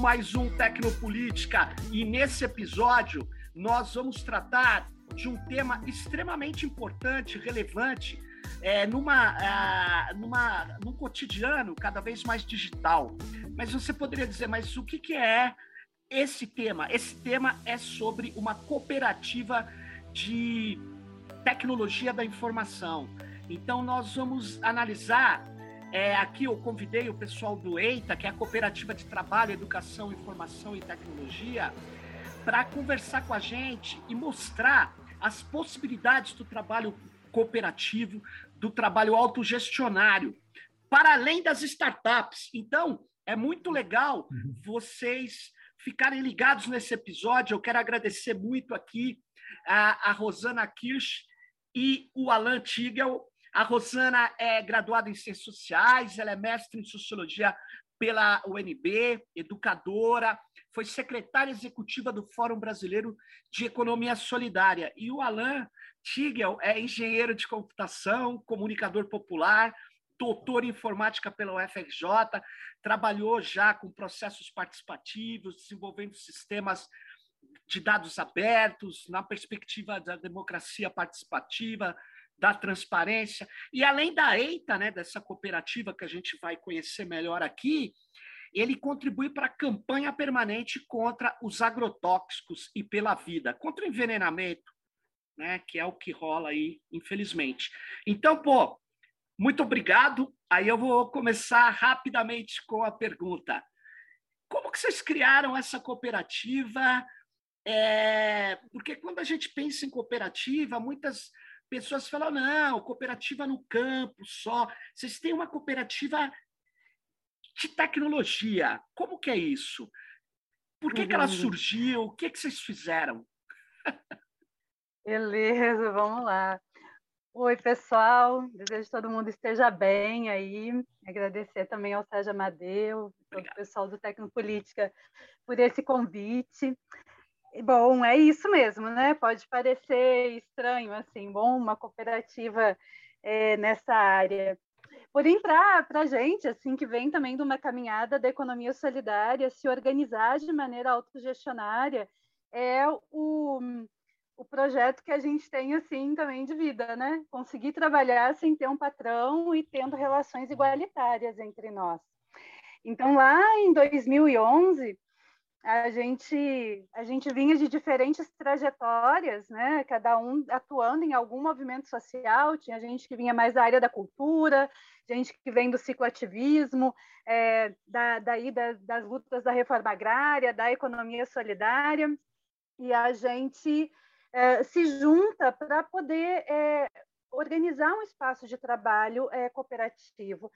mais um Tecnopolítica e nesse episódio nós vamos tratar de um tema extremamente importante, relevante, é, numa, é, numa, num cotidiano cada vez mais digital. Mas você poderia dizer, mas o que, que é esse tema? Esse tema é sobre uma cooperativa de tecnologia da informação. Então, nós vamos analisar. É, aqui eu convidei o pessoal do EITA, que é a Cooperativa de Trabalho, Educação, Informação e Tecnologia, para conversar com a gente e mostrar as possibilidades do trabalho cooperativo, do trabalho autogestionário, para além das startups. Então, é muito legal uhum. vocês ficarem ligados nesse episódio. Eu quero agradecer muito aqui a, a Rosana Kirsch e o Alan Tigel. A Rosana é graduada em Ciências Sociais, ela é mestre em Sociologia pela UNB, educadora, foi secretária executiva do Fórum Brasileiro de Economia Solidária. E o Alan Tigel é engenheiro de computação, comunicador popular, doutor em informática pela UFRJ, trabalhou já com processos participativos, desenvolvendo sistemas de dados abertos, na perspectiva da democracia participativa, da transparência. E além da EITA, né, dessa cooperativa que a gente vai conhecer melhor aqui, ele contribui para a campanha permanente contra os agrotóxicos e pela vida, contra o envenenamento, né, que é o que rola aí, infelizmente. Então, pô, muito obrigado. Aí eu vou começar rapidamente com a pergunta. Como que vocês criaram essa cooperativa? É, porque quando a gente pensa em cooperativa, muitas pessoas falam, não, cooperativa no campo só. Vocês têm uma cooperativa de tecnologia. Como que é isso? Por que, uhum. que ela uhum. surgiu? O que, que vocês fizeram? Beleza, vamos lá. Oi, pessoal. Desejo que todo mundo esteja bem aí. Agradecer também ao Sérgio Amadeu, todo o pessoal do Tecnopolítica por esse convite. Bom, é isso mesmo, né? Pode parecer estranho, assim, bom, uma cooperativa é, nessa área. Porém, para a gente, assim, que vem também de uma caminhada da economia solidária, se organizar de maneira autogestionária é o, o projeto que a gente tem, assim, também de vida, né? Conseguir trabalhar sem ter um patrão e tendo relações igualitárias entre nós. Então, lá em 2011, a gente a gente vinha de diferentes trajetórias, né? Cada um atuando em algum movimento social. Tinha gente que vinha mais da área da cultura, gente que vem do cicloativismo, é, da, daí das, das lutas da reforma agrária, da economia solidária, e a gente é, se junta para poder é, organizar um espaço de trabalho é, cooperativo.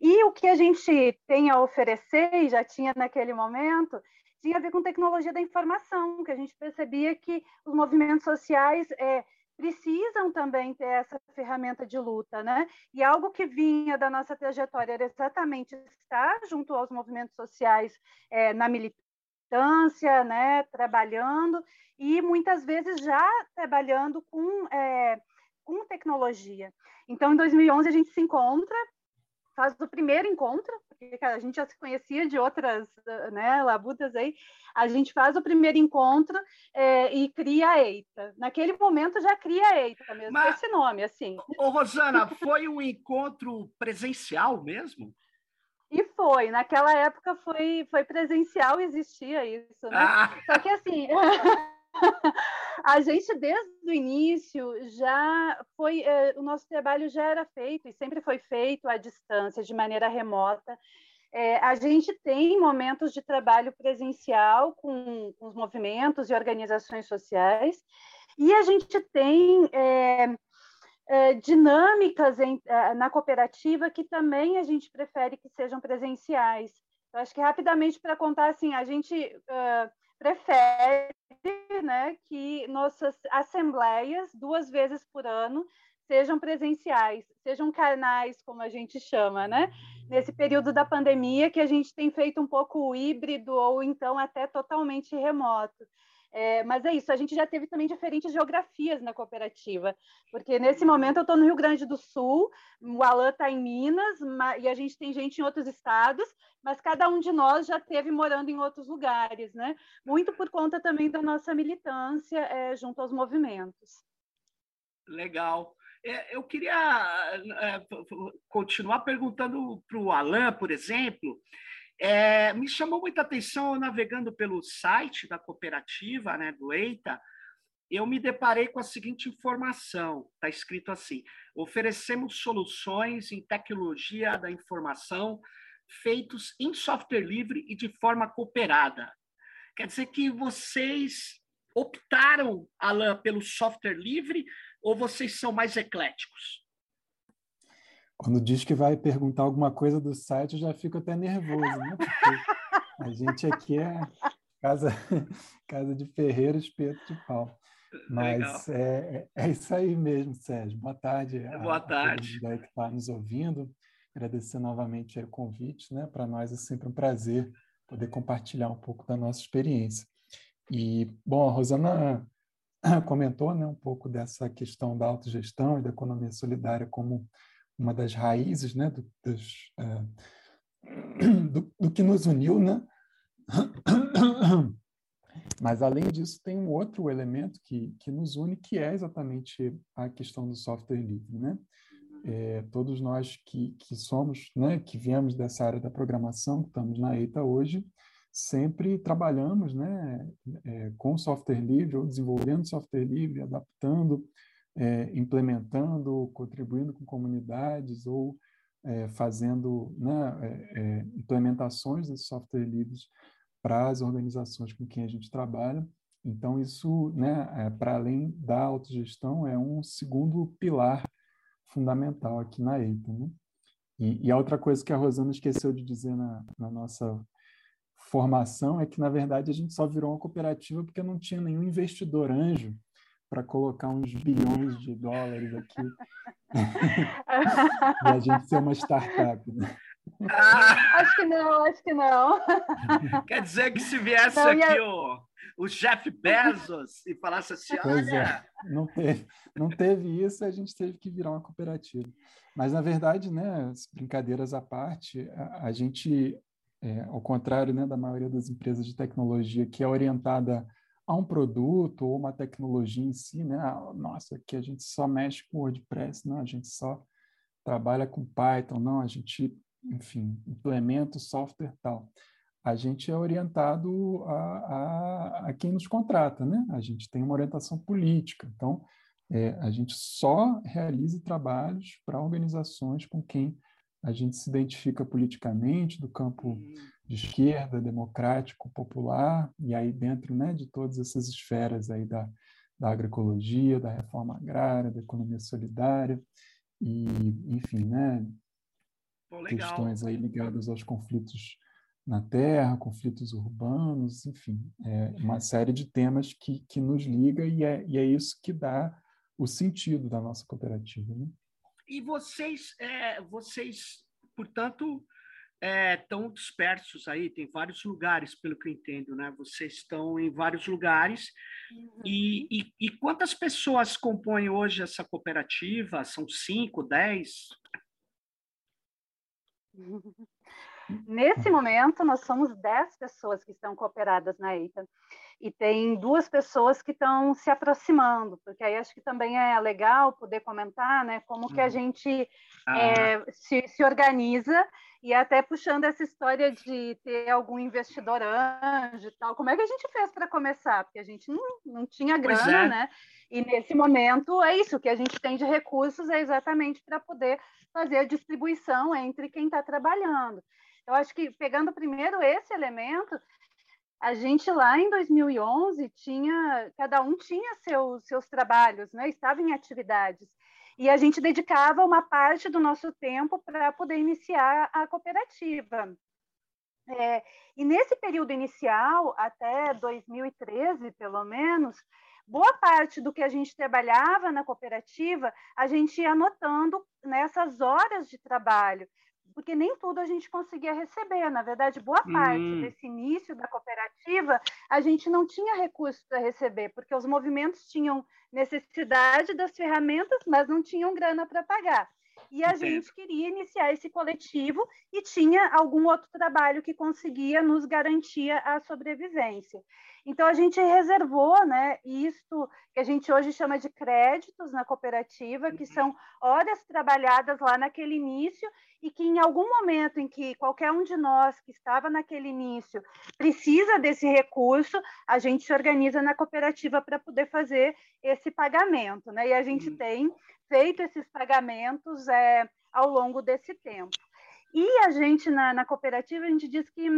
E o que a gente tem a oferecer, e já tinha naquele momento, tinha a ver com tecnologia da informação, que a gente percebia que os movimentos sociais é, precisam também ter essa ferramenta de luta, né? E algo que vinha da nossa trajetória era exatamente estar junto aos movimentos sociais é, na militância, né? Trabalhando e muitas vezes já trabalhando com é, com tecnologia. Então, em 2011 a gente se encontra faz o primeiro encontro, porque a gente já se conhecia de outras né, labutas aí, a gente faz o primeiro encontro é, e cria a EITA. Naquele momento já cria a EITA mesmo, Mas, esse nome, assim. Ô, Rosana, foi um encontro presencial mesmo? E foi, naquela época foi, foi presencial, existia isso, né? Ah. Só que assim... a gente desde o início já foi eh, o nosso trabalho já era feito e sempre foi feito à distância de maneira remota é, a gente tem momentos de trabalho presencial com, com, os movimentos e organizações sociais e a gente tem é, é, dinâmicas em, na cooperativa que também a gente prefere que sejam presenciais. Eu acho que rapidamente para contar assim a gente uh, prefere né, que nossas assembleias, duas vezes por ano, sejam presenciais, sejam carnais, como a gente chama, né? Nesse período da pandemia que a gente tem feito um pouco híbrido ou então até totalmente remoto. É, mas é isso, a gente já teve também diferentes geografias na cooperativa, porque nesse momento eu estou no Rio Grande do Sul, o Alan está em Minas, e a gente tem gente em outros estados, mas cada um de nós já teve morando em outros lugares, né? Muito por conta também da nossa militância é, junto aos movimentos. Legal. É, eu queria é, continuar perguntando para o Alan, por exemplo, é, me chamou muita atenção navegando pelo site da cooperativa, né, do EITA, eu me deparei com a seguinte informação: está escrito assim: oferecemos soluções em tecnologia da informação feitos em software livre e de forma cooperada. Quer dizer que vocês optaram, Alan, pelo software livre ou vocês são mais ecléticos? Quando diz que vai perguntar alguma coisa do site, eu já fico até nervoso, né? Porque a gente aqui é casa, casa de ferreiro, espeto de pau. Mas é, é, isso aí mesmo, Sérgio. Boa tarde. Boa tarde. A que está nos ouvindo. Agradecer novamente o convite, né? Para nós é sempre um prazer poder compartilhar um pouco da nossa experiência. E, bom, a Rosana comentou né, um pouco dessa questão da autogestão e da economia solidária como uma das raízes né, do, dos, uh, do, do, que nos uniu, né? Mas, além disso, tem um outro elemento que, que nos une, que é exatamente a questão do software livre. Né? É, todos nós que, que somos, né, que viemos dessa área da programação, que estamos na EITA hoje, sempre trabalhamos né, é, com software livre ou desenvolvendo software livre, adaptando é, implementando, contribuindo com comunidades ou é, fazendo né, é, é implementações de software livres para as organizações com quem a gente trabalha. Então, isso, né, é, para além da autogestão, é um segundo pilar fundamental aqui na EITA. Né? E, e, a outra coisa que a Rosana esqueceu de dizer na, na nossa formação é que, na verdade, a gente só virou uma cooperativa porque não tinha nenhum investidor anjo para colocar uns bilhões de dólares aqui e a gente ser uma startup. Né? Ah, acho que não, acho que não. Quer dizer que se viesse não, aqui o, o Jeff Bezos e falasse assim, pois é, olha... É, não teve, não teve isso, a gente teve que virar uma cooperativa. Mas, na verdade, né, brincadeiras à parte, a, a gente, é, ao contrário né, da maioria das empresas de tecnologia que é orientada a um produto ou uma tecnologia em si, né? Ah, nossa, aqui a gente só mexe com WordPress, não, a gente só trabalha com Python, não, a gente, enfim, implementa o software tal. A gente é orientado a, a, a quem nos contrata, né? A gente tem uma orientação política, então é, a gente só realiza trabalhos para organizações com quem a gente se identifica politicamente do campo uhum de esquerda, democrático, popular, e aí dentro né, de todas essas esferas aí da, da agroecologia, da reforma agrária, da economia solidária, e, enfim, né, Pô, questões aí ligadas aos conflitos na terra, conflitos urbanos, enfim, é uma série de temas que, que nos liga e é, e é isso que dá o sentido da nossa cooperativa. Né? E vocês, é, vocês, portanto, estão é, dispersos aí, tem vários lugares, pelo que eu entendo, né? Vocês estão em vários lugares. Uhum. E, e, e, quantas pessoas compõem hoje essa cooperativa? São cinco, dez? Nesse momento, nós somos dez pessoas que estão cooperadas na EITA e tem duas pessoas que estão se aproximando, porque aí acho que também é legal poder comentar, né, como que a uhum. gente ah. é, se, se organiza e até puxando essa história de ter algum investidor anjo e tal, como é que a gente fez para começar? Porque a gente não, não tinha grana, é. né? E nesse momento é isso, que a gente tem de recursos é exatamente para poder fazer a distribuição entre quem está trabalhando. Eu acho que pegando primeiro esse elemento, a gente lá em 2011 tinha, cada um tinha seus, seus trabalhos, né? estava em atividades. E a gente dedicava uma parte do nosso tempo para poder iniciar a cooperativa. É, e nesse período inicial, até 2013, pelo menos, boa parte do que a gente trabalhava na cooperativa, a gente ia anotando nessas horas de trabalho porque nem tudo a gente conseguia receber. Na verdade, boa parte hum. desse início da cooperativa, a gente não tinha recursos para receber, porque os movimentos tinham necessidade das ferramentas, mas não tinham grana para pagar. E a Entendo. gente queria iniciar esse coletivo e tinha algum outro trabalho que conseguia nos garantir a sobrevivência. Então, a gente reservou né, isto que a gente hoje chama de créditos na cooperativa, que são horas trabalhadas lá naquele início e que em algum momento em que qualquer um de nós que estava naquele início precisa desse recurso, a gente se organiza na cooperativa para poder fazer esse pagamento. Né? E a gente uhum. tem feito esses pagamentos é, ao longo desse tempo. E a gente, na, na cooperativa, a gente diz que,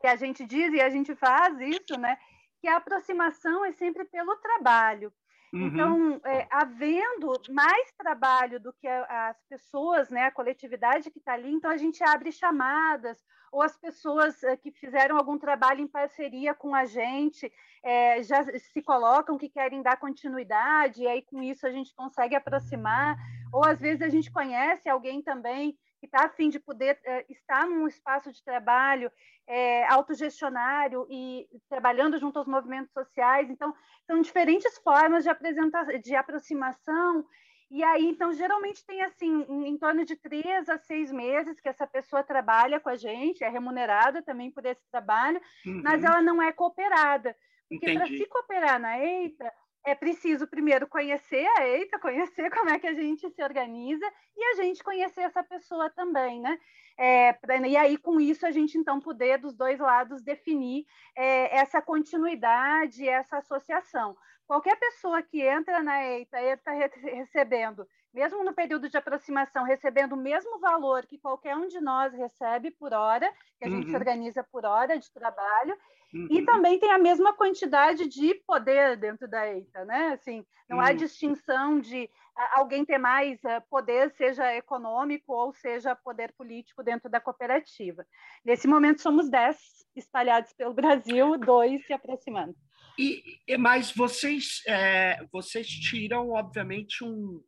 que a gente diz e a gente faz isso, né? Que a aproximação é sempre pelo trabalho. Uhum. Então, é, havendo mais trabalho do que a, as pessoas, né, a coletividade que está ali, então a gente abre chamadas, ou as pessoas é, que fizeram algum trabalho em parceria com a gente é, já se colocam que querem dar continuidade, e aí com isso a gente consegue aproximar, ou às vezes a gente conhece alguém também que está a fim de poder é, estar num espaço de trabalho é, autogestionário e trabalhando junto aos movimentos sociais. Então, são diferentes formas de, apresentação, de aproximação. E aí, então, geralmente tem assim, em torno de três a seis meses que essa pessoa trabalha com a gente, é remunerada também por esse trabalho, uhum. mas ela não é cooperada. Porque para se cooperar na EITA, é preciso primeiro conhecer a EITA, conhecer como é que a gente se organiza e a gente conhecer essa pessoa também, né? É, e aí, com isso, a gente então poder, dos dois lados, definir é, essa continuidade, essa associação. Qualquer pessoa que entra na EITA está recebendo, mesmo no período de aproximação, recebendo o mesmo valor que qualquer um de nós recebe por hora, que a uhum. gente se organiza por hora de trabalho, Uhum. E também tem a mesma quantidade de poder dentro da EITA, né? Assim, não uhum. há distinção de alguém ter mais eh, poder, seja econômico ou seja poder político dentro da cooperativa. Nesse momento somos dez espalhados pelo Brasil, dois se aproximando. E, mas vocês, é, vocês tiram, obviamente, um,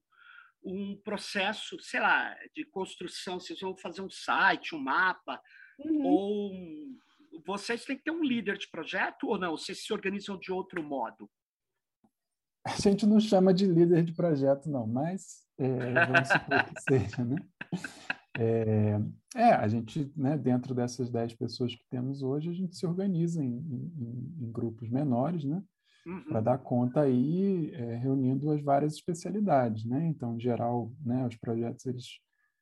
um processo, sei lá, de construção, vocês vão fazer um site, um mapa, uhum. ou vocês têm que ter um líder de projeto ou não? Vocês se organizam de outro modo? A gente não chama de líder de projeto, não, mas é, vamos supor que seja, né? É, é, a gente, né, dentro dessas 10 pessoas que temos hoje, a gente se organiza em, em, em grupos menores, né? Uhum. Para dar conta aí, é, reunindo as várias especialidades, né? Então, em geral, né, os projetos, eles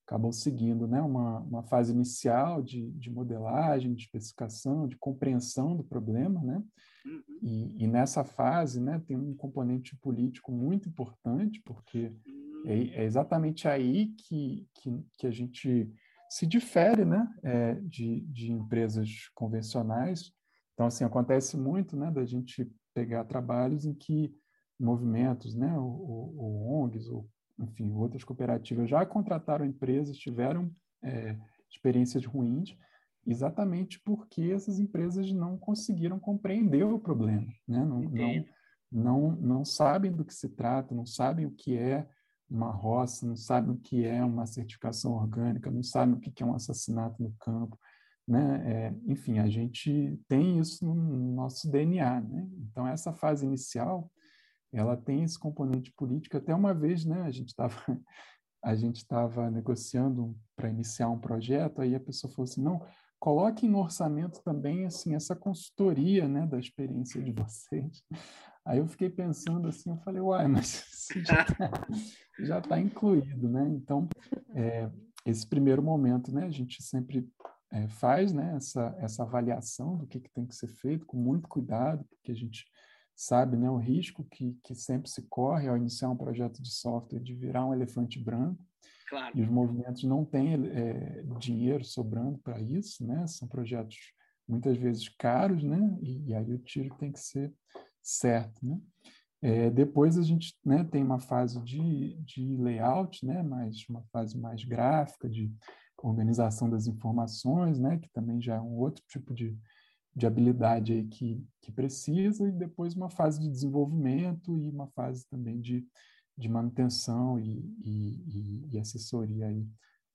acabam seguindo né, uma, uma fase inicial de, de modelagem, de especificação, de compreensão do problema, né? Uhum. E, e, nessa fase né, tem um componente político muito importante, porque é, hum. é exatamente aí que, que, que, a gente se difere né, é, de, de empresas convencionais. Então, assim, acontece muito né, da gente pegar trabalhos em que movimentos, né, ou, ou ONGs, ou enfim, outras cooperativas já contrataram empresas, tiveram é, experiências ruins, exatamente porque essas empresas não conseguiram compreender o problema, né? não, não, não, não sabem do que se trata, não sabem o que é uma roça, não sabem o que é uma certificação orgânica, não sabem o que é um assassinato no campo. Né? É, enfim, a gente tem isso no nosso DNA. Né? Então, essa fase inicial ela tem esse componente político. Até uma vez, né, a gente estava a gente estava negociando para iniciar um projeto, aí a pessoa falou assim, não, coloque no orçamento também assim essa consultoria, né, da experiência de vocês. Aí eu fiquei pensando assim, eu falei, uai, mas isso já está tá incluído, né? Então, é, esse primeiro momento, né, a gente sempre é, faz, né, essa essa avaliação do que, que tem que ser feito com muito cuidado, porque a gente sabe né, o risco que, que sempre se corre ao iniciar um projeto de software de virar um elefante branco. Claro. E os movimentos não têm é, dinheiro sobrando para isso, né? São projetos muitas vezes caros, né? E, e aí o tiro tem que ser certo, né? É, depois a gente né, tem uma fase de, de layout, né? Mais uma fase mais gráfica de organização das informações, né? Que também já é um outro tipo de, de habilidade que, que precisa, e depois uma fase de desenvolvimento e uma fase também de, de manutenção e, e, e assessoria aí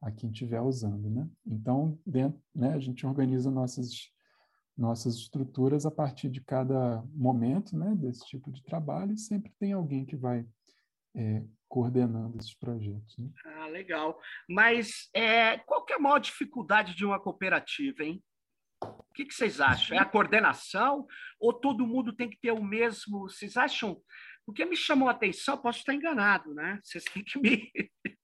a quem estiver usando, né? Então, dentro, né, a gente organiza nossas nossas estruturas a partir de cada momento, né, desse tipo de trabalho e sempre tem alguém que vai é, coordenando esses projetos. Né? Ah, legal. Mas é, qual que é a maior dificuldade de uma cooperativa, hein? O que, que, vocês acham? É a coordenação ou todo mundo tem que ter o mesmo? Vocês acham? Porque me chamou a atenção, posso estar enganado, né? Vocês têm que me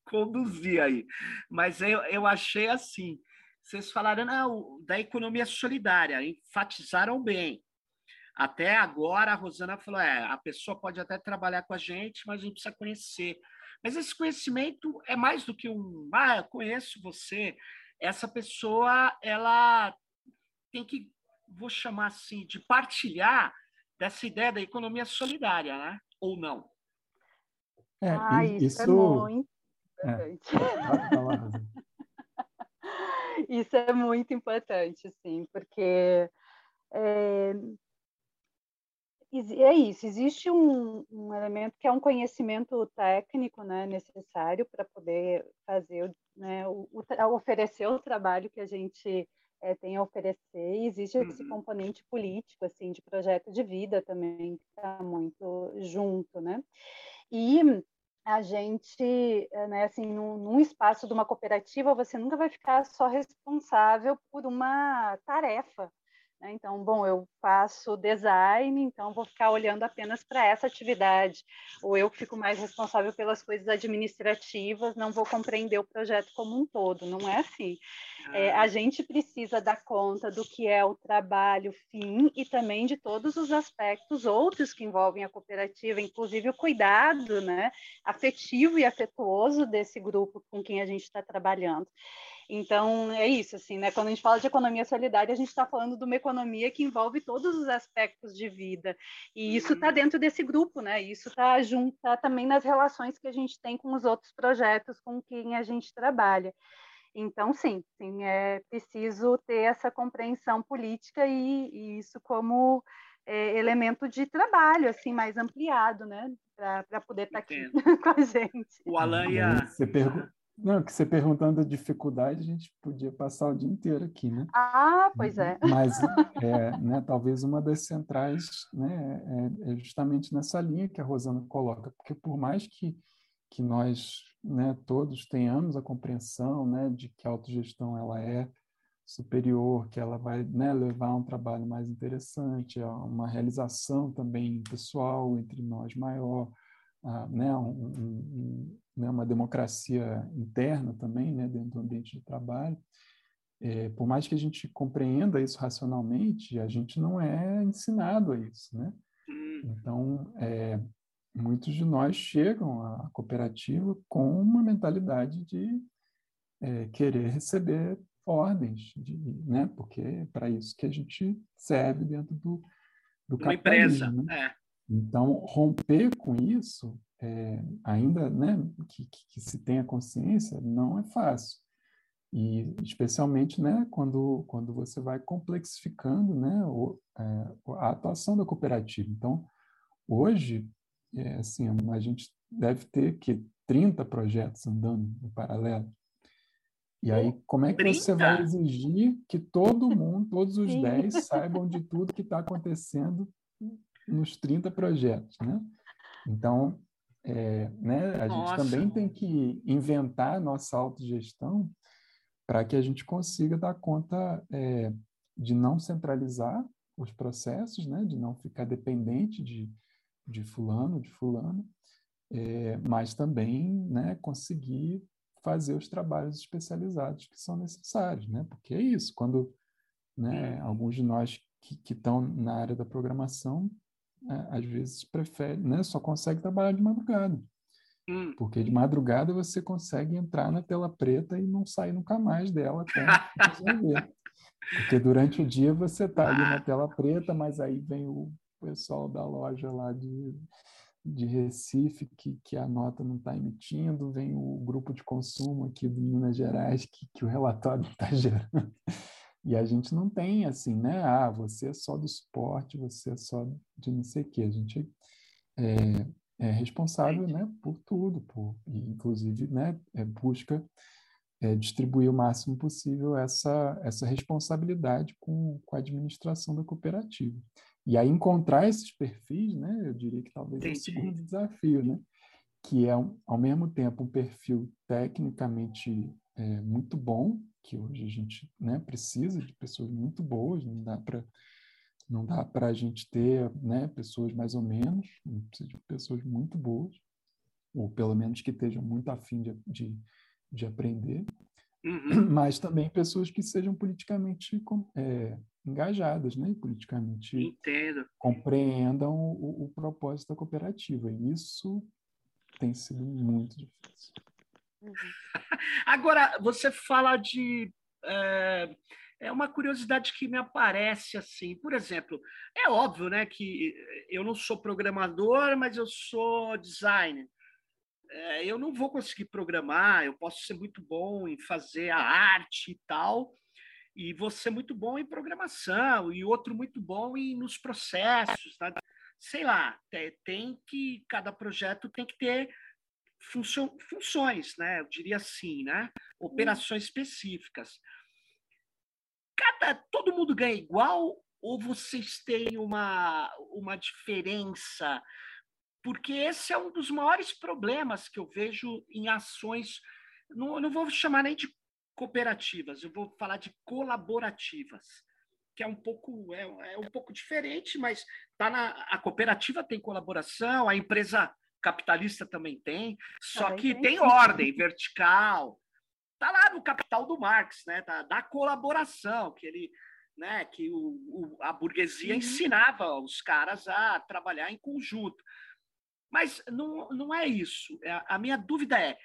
conduzir aí. Mas eu, eu achei assim: vocês falaram não, da economia solidária, enfatizaram bem. Até agora, a Rosana falou: é, a pessoa pode até trabalhar com a gente, mas gente precisa conhecer. Mas esse conhecimento é mais do que um, ah, eu conheço você. Essa pessoa, ela tem que, vou chamar assim, de partilhar dessa ideia da economia solidária, né? Ou não? É, ah, isso, isso é muito importante. É. isso é muito importante, sim, porque é, é isso, existe um, um, elemento que é um conhecimento técnico né, necessário para poder fazer, né, o, o, oferecer o trabalho que a gente é, tem a oferecer, e existe esse uhum. componente político, assim, de projeto de vida também, que está muito junto, né? E a gente, eh, né, assim, num, num, espaço de uma cooperativa, você nunca vai ficar só responsável por uma tarefa, né? Então, bom, eu faço design, então vou ficar olhando apenas para essa atividade, ou eu fico mais responsável pelas coisas administrativas, não vou compreender o projeto como um todo, não é assim. É, a ah. gente precisa dar conta do que é o trabalho fim e também de todos os aspectos outros que envolvem a cooperativa, inclusive o cuidado né, afetivo e afetuoso desse grupo com quem a gente está trabalhando. Então, é isso, assim, né? Quando a gente fala de economia solidária, a gente está falando de uma economia que envolve todos os aspectos de vida. E isso está uhum. dentro desse grupo, né? Isso está junto tá também nas relações que a gente tem com os outros projetos com quem a gente trabalha. Então, sim, sim, é preciso ter essa compreensão política e, e isso como é, elemento de trabalho, assim, mais ampliado, né? Para poder estar tá aqui com a gente. O Alan ia... Você, pergu não, que você perguntando a dificuldade, a gente podia passar o dia inteiro aqui, né? Ah, pois é. Mas, é, né, talvez uma das centrais né, é, é, justamente nessa linha que a Rosana coloca, porque por mais que, que nós né, todos tenhamos a compreensão né, de que a autogestão ela é superior, que ela vai né, levar a um trabalho mais interessante, a uma realização também pessoal entre nós maior, a, né, um, um, né, uma democracia interna também, né, dentro do ambiente de trabalho. É, por mais que a gente compreenda isso racionalmente, a gente não é ensinado a isso, né? Hum. Então, é, muitos de nós chegam à cooperativa com uma mentalidade de é, querer receber ordens, de, né? Porque é para isso que a gente serve dentro do, do uma empresa, né? Então, romper com isso é, ainda né, que, que, que, se tenha consciência, não é fácil. E especialmente né, quando, quando você vai complexificando né, o, é, a atuação da cooperativa. Então, hoje, é, assim, a gente deve ter que 30 projetos andando em paralelo. E aí, como é que 30? você vai exigir que todo mundo, todos os 10, saibam de tudo que está acontecendo nos 30 projetos, né? Então, é, né? A Nossa. gente também tem que inventar a nossa autogestão para que a gente consiga dar conta é, de não centralizar os processos, né? de não ficar dependente de, de fulano, de fulano, é, mas também né, conseguir fazer os trabalhos especializados que são necessários, né? porque é isso, quando né, alguns de nós que estão na área da programação né, às vezes prefere, né, só consegue trabalhar de madrugada. Hum. Porque de madrugada você consegue entrar na tela preta e não sair nunca mais dela até resolver. Porque durante o dia você está ali na tela preta, mas aí vem o pessoal da loja lá de, de Recife que, que a nota não está emitindo, vem o grupo de consumo aqui do Minas Gerais que, que o relatório está gerando. E a gente não tem assim, né? Ah, você é só do esporte, você é só de não sei o quê. A gente é, é responsável, né, por tudo, por, inclusive, né, é, busca é, distribuir o máximo possível essa, essa responsabilidade com, com a administração da cooperativa. E aí encontrar esses perfis, né, eu diria que talvez é o segundo desafio, né, que é, ao mesmo tempo, um perfil tecnicamente é, muito bom, que hoje a gente né, precisa de pessoas muito boas, não dá para não dá para a gente ter né, pessoas mais ou menos, precisa de pessoas muito boas, ou pelo menos que estejam muito afim de, de, de aprender, uhum. mas também pessoas que sejam politicamente é, engajadas, né, politicamente Entendo. compreendam o, o propósito da cooperativa. E isso tem sido muito difícil. Uhum. Agora, você fala de. É, é, uma curiosidade que me aparece assim. Por exemplo, é óbvio né, que eu não sou programador, mas eu sou designer. É, eu não vou conseguir programar, eu posso ser muito bom em fazer a arte e tal, e você muito bom em programação, e outro muito bom em, nos processos. Tá? Sei lá, tem que. Cada projeto tem que ter funcio, funções, né? Eu diria assim, né? Operações específicas. Cada, todo mundo ganha igual ou vocês têm uma, uma diferença? Porque esse é um dos maiores problemas que eu vejo em ações. Não, não vou chamar nem de cooperativas, eu vou falar de colaborativas, que é um pouco é, é um pouco diferente, mas tá na a cooperativa tem colaboração, a empresa capitalista também tem, só que tem, tem ordem vertical. Tá lá no Capital do Marx, né? Da, da colaboração, que ele, né? Que o, o a burguesia uhum. ensinava os caras a trabalhar em conjunto. Mas não, não é isso. É, a minha dúvida é: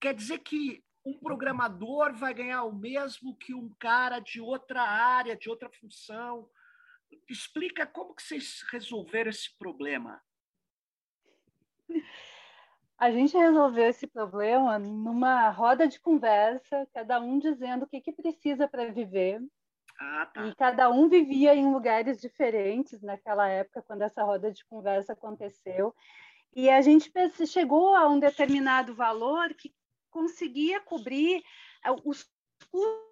quer dizer que um programador vai ganhar o mesmo que um cara de outra área, de outra função? Explica como que vocês resolveram esse problema. A gente resolveu esse problema numa roda de conversa, cada um dizendo o que, que precisa para viver. Ah, tá. E cada um vivia em lugares diferentes naquela época, quando essa roda de conversa aconteceu. E a gente chegou a um determinado valor que conseguia cobrir eh, os custos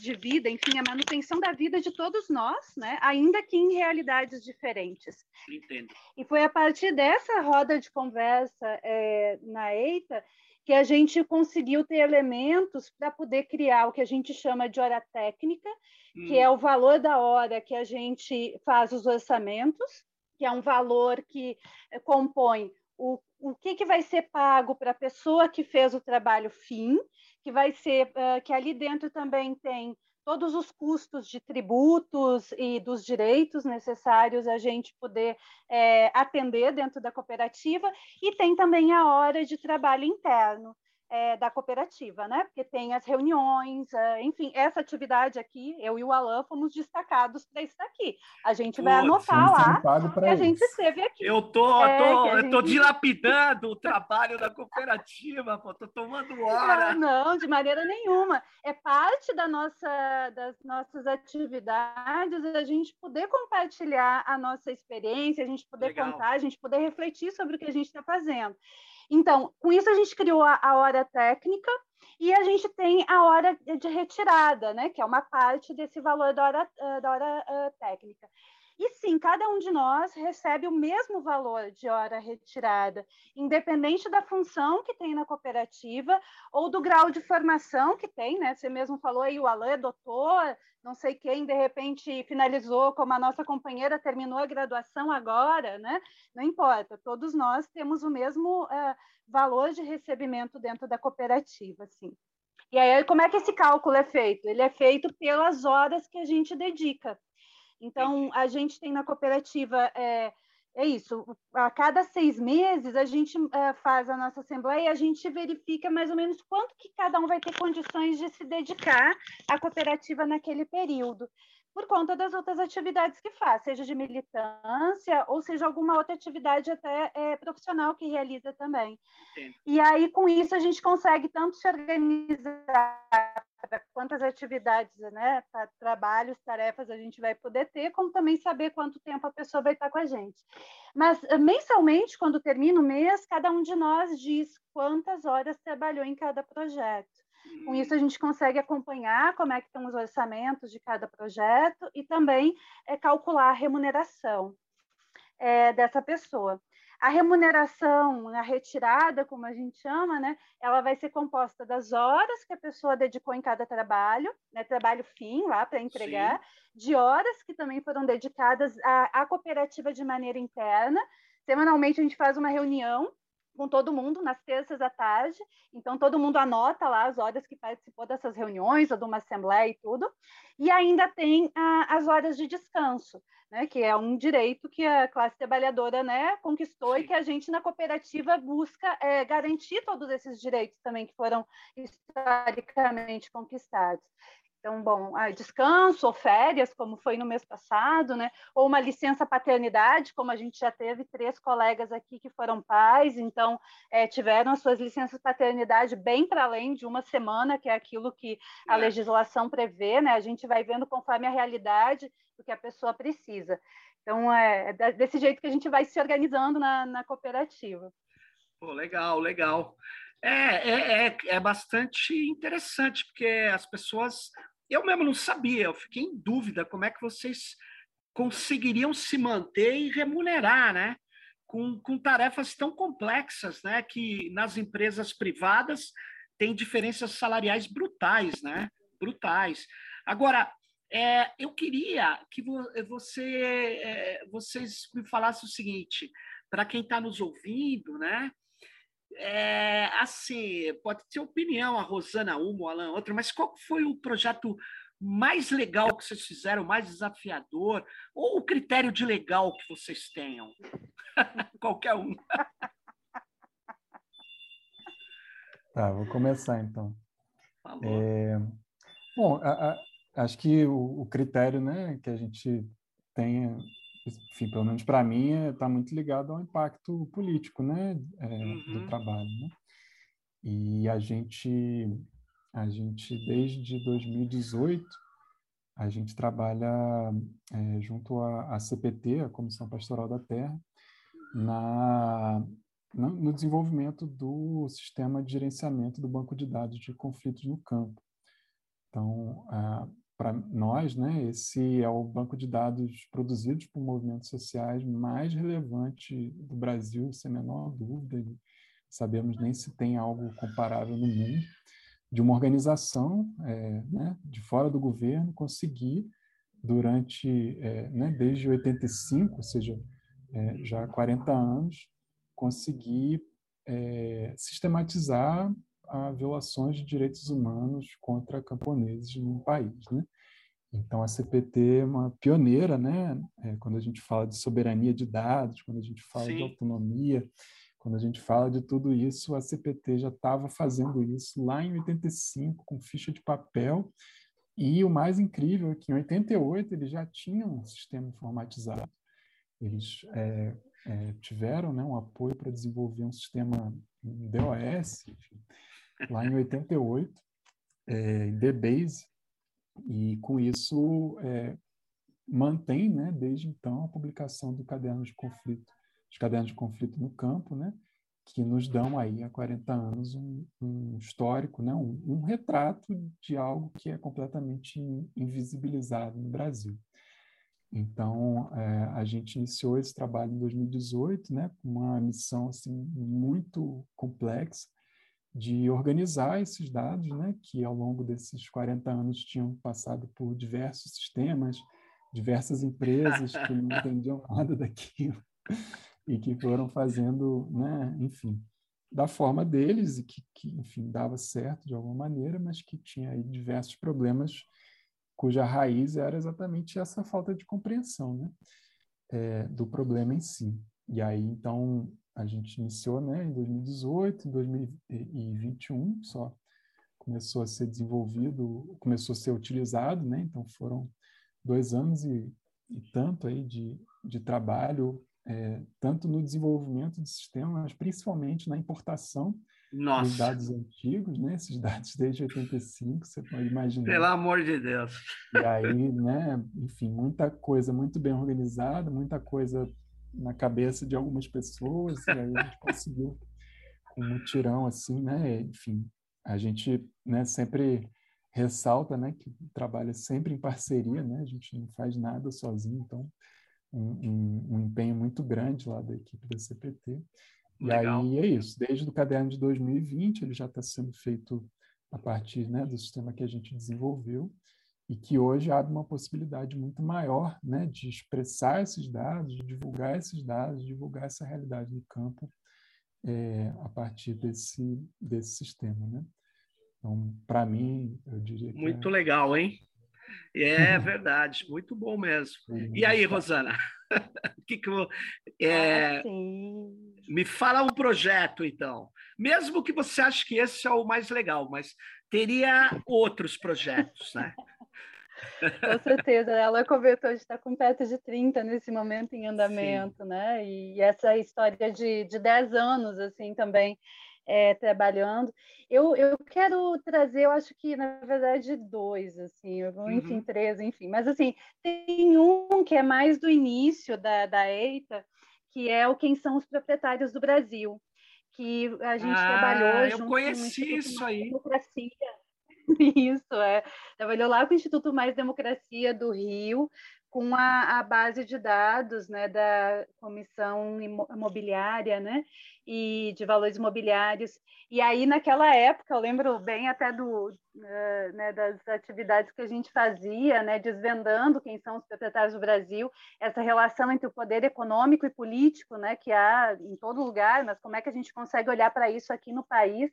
de vida, enfim, a manutenção da vida de todos nós, né? ainda que em realidades diferentes. Entendo. E foi a partir dessa roda de conversa é, na EITA que a gente conseguiu ter elementos para poder criar o que a gente chama de hora técnica, hum. que é o valor da hora que a gente faz os orçamentos, que é um valor que eh, compõe o, o que, que vai ser pago para a pessoa que fez o trabalho fim, que vai ser uh, que ali dentro também tem todos os custos de tributos e dos direitos necessários a gente poder é, atender dentro da cooperativa, e tem também a hora de trabalho interno é, da cooperativa, né? Porque tem as reuniões, é, enfim, essa atividade aqui, eu e o Alan fomos destacados para estar aqui. A gente vai anotar lá que a gente esteve aqui. Eu tô, é, tô, eu gente... tô dilapidando o trabalho da cooperativa, pô, tô tomando hora. Não, não, de maneira nenhuma. É parte da nossa, das nossas atividades a gente poder compartilhar a nossa experiência, a gente poder Legal. contar, a gente poder refletir sobre o que a gente está fazendo. Então, com isso a gente criou a, a hora técnica e a gente tem a hora de retirada, né, que é uma parte desse valor da hora, eh, da hora uh, técnica. E sim, cada um de nós recebe o mesmo valor de hora retirada, independente da função que tem na cooperativa ou do grau de formação que tem, né? Você mesmo falou aí, o Alain é doutor, não sei quem, de repente finalizou, como a nossa companheira terminou a graduação agora, né? Não importa, todos nós temos o mesmo uh, valor de recebimento dentro da cooperativa, assim. E aí, como é que esse cálculo é feito? Ele é feito pelas horas que a gente dedica. Então, a gente tem na cooperativa, é, é isso, a cada seis meses a gente é, faz a nossa assembleia e a gente verifica mais ou menos quanto que cada um vai ter condições de se dedicar à cooperativa naquele período por conta das outras atividades que faz, seja de militância ou seja alguma outra atividade até é, profissional que realiza também. Sim. E aí, com isso, a gente consegue tanto se organizar quantas atividades, né, trabalhos, tarefas a gente vai poder ter, como também saber quanto tempo a pessoa vai estar com a gente. Mas eh, mensalmente, quando termina o mês, cada um de nós diz quantas horas trabalhou em cada projeto. Com isso, a gente consegue acompanhar como é que estão os orçamentos de cada projeto e também é, calcular a remuneração é, dessa pessoa. A remuneração, a retirada, como a gente chama, né, ela vai ser composta das horas que a pessoa dedicou em cada trabalho, né, trabalho fim lá para entregar, Sim. de horas que também foram dedicadas à, à cooperativa de maneira interna. Semanalmente a gente faz uma reunião com todo mundo nas terças à tarde. Então, todo mundo anota lá as horas que participou dessas reuniões ou de uma assembleia e tudo. E ainda tem ah, as horas de descanso, né, que é um direito que a classe trabalhadora né, conquistou Sim. e que a gente na cooperativa busca é, garantir todos esses direitos também que foram historicamente conquistados. Então, bom, ah, descanso ou férias, como foi no mês passado, né? Ou uma licença paternidade, como a gente já teve três colegas aqui que foram pais, então é, tiveram as suas licenças paternidade bem para além de uma semana, que é aquilo que a legislação prevê, né? A gente vai vendo conforme a realidade do que a pessoa precisa. Então, é, é desse jeito que a gente vai se organizando na, na cooperativa. Pô, legal, legal. É, é, é, é bastante interessante, porque as pessoas. Eu mesmo não sabia, eu fiquei em dúvida como é que vocês conseguiriam se manter e remunerar, né? Com, com tarefas tão complexas, né? Que nas empresas privadas tem diferenças salariais brutais, né? Brutais. Agora, é, eu queria que você, é, vocês me falassem o seguinte, para quem está nos ouvindo, né? É, assim, pode ter opinião, a Rosana uma, o Alan outra, mas qual foi o projeto mais legal que vocês fizeram, mais desafiador, ou o critério de legal que vocês tenham? Qualquer um. Tá, vou começar então. É, bom, a, a, acho que o, o, critério né, que a gente tem enfim, pelo menos para mim, está é, muito ligado ao impacto político né, é, uhum. do trabalho. Né? E a gente, a gente, desde 2018, a gente trabalha é, junto à, CPT, a Comissão Pastoral da Terra, na, no, no desenvolvimento do sistema de gerenciamento do banco de dados de conflitos no campo. Então, a, para nós, né, esse é o banco de dados produzidos por movimentos sociais mais relevante do Brasil, sem a menor dúvida. Sabemos nem se tem algo comparável no mundo, de uma organização é, né, de fora do governo conseguir, durante, é, né, desde 85, ou seja, é, já há 40 anos, conseguir sistematizar a violações de direitos humanos contra camponeses no país, né? Então a CPT é uma pioneira, né? É, quando a gente fala de soberania de dados, quando a gente fala Sim. de autonomia, quando a gente fala de tudo isso, a CPT já estava fazendo isso lá em 85 com ficha de papel. E o mais incrível é que em 88 eles já tinham um sistema informatizado. Eles é, é, tiveram né, um apoio para desenvolver um sistema DOS, enfim, lá em 88, é, em DBase, e com isso é, mantém, né, desde então, a publicação do caderno de conflito, os cadernos de conflito no campo, né, que nos dão aí há 40 anos um, um histórico, né, um, um, retrato de algo que é completamente invisibilizado no Brasil. Então, é, a gente iniciou esse trabalho em 2018, né, com uma missão assim muito complexa, de organizar esses dados, né, que ao longo desses 40 anos tinham passado por diversos sistemas, diversas empresas que não entendiam nada daquilo e que foram fazendo, né, enfim, da forma deles e que, que, enfim, dava certo de alguma maneira, mas que tinha aí diversos problemas cuja raiz era exatamente essa falta de compreensão, né, é, do problema em si. E aí, então, a gente iniciou né, em 2018, em 2021 só começou a ser desenvolvido, começou a ser utilizado, né? Então foram dois anos e, e tanto aí de, de trabalho, é, tanto no desenvolvimento do sistema, mas principalmente na importação Nossa. dos dados antigos, né? Esses dados desde 85, você pode imaginar. Pelo amor de Deus. E aí, né? Enfim, muita coisa muito bem organizada, muita coisa na cabeça de algumas pessoas, e aí a gente conseguiu, um mutirão assim, né? Enfim, a gente né, sempre ressalta né, que trabalha sempre em parceria, né? a gente não faz nada sozinho, então um, um, um empenho muito grande lá da equipe da CPT. E Legal. aí é isso, desde o caderno de 2020 ele já está sendo feito a partir né, do sistema que a gente desenvolveu e que hoje abre uma possibilidade muito maior né, de expressar esses dados, de divulgar esses dados, de divulgar essa realidade do campo é, a partir desse, desse sistema. Né? Então, para mim, eu diria que. Muito é... legal, hein? É verdade, muito bom mesmo. E aí, Rosana? que que eu, é, ah, me fala um projeto, então. Mesmo que você ache que esse é o mais legal, mas teria outros projetos, né? Com certeza, ela comentou, a gente está com perto de 30 nesse momento em andamento, Sim. né? E essa história de, de 10 anos, assim, também é, trabalhando. Eu, eu quero trazer, eu acho que, na verdade, dois, assim, enfim, uhum. três, enfim. Mas, assim, tem um que é mais do início da, da EITA, que é o Quem São os Proprietários do Brasil, que a gente ah, trabalhou eu conheci isso aí. Democracia. Isso, é. Trabalhou lá com o Instituto Mais Democracia do Rio, com a, a, base de dados né, da Comissão Imobiliária né, e de Valores Imobiliários. E aí, naquela época, eu lembro bem até do, uh, né, das atividades que a gente fazia, né, desvendando quem são os proprietários do Brasil, essa relação entre o poder econômico e político né, que há em todo lugar, mas como é que a gente consegue olhar para isso aqui no país